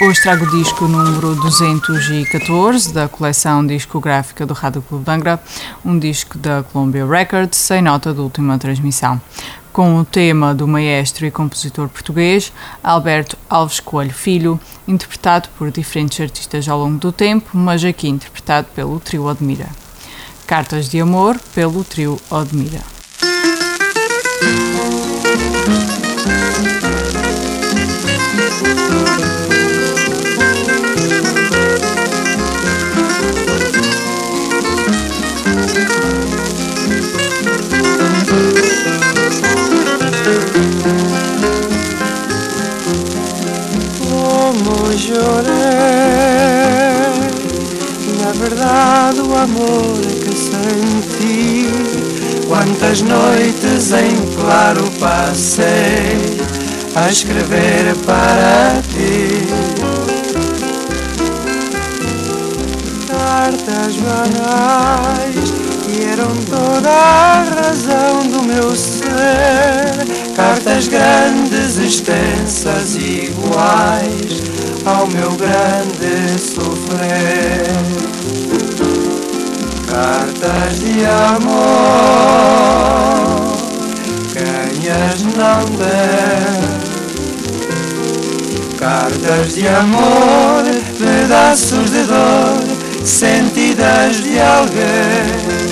Hoje trago o disco número 214 da coleção discográfica do Rádio Clube de Angra, um disco da Columbia Records, sem nota de última transmissão, com o tema do maestro e compositor português Alberto Alves Coelho Filho, interpretado por diferentes artistas ao longo do tempo, mas aqui interpretado pelo trio Admira. Cartas de Amor, pelo trio Admira. Verdade o amor que senti Quantas noites em claro passei A escrever para ti. Cartas banais que eram toda a razão do meu ser. Cartas grandes, extensas iguais ao meu grande sofrer. Cartas de amor quem as não der cartas de amor pedaços de dor sentidas de alguém.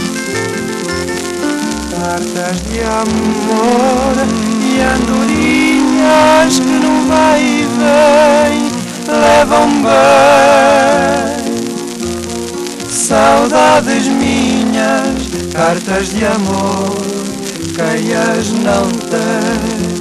Cartas de amor e andorinhas que no vai e vem saudades minhas, cartas de amor, quem as não tem.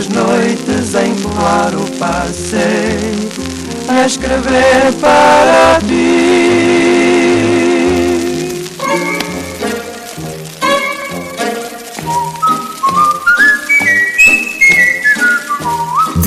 Quantas noites em claro passei a escrever para ti.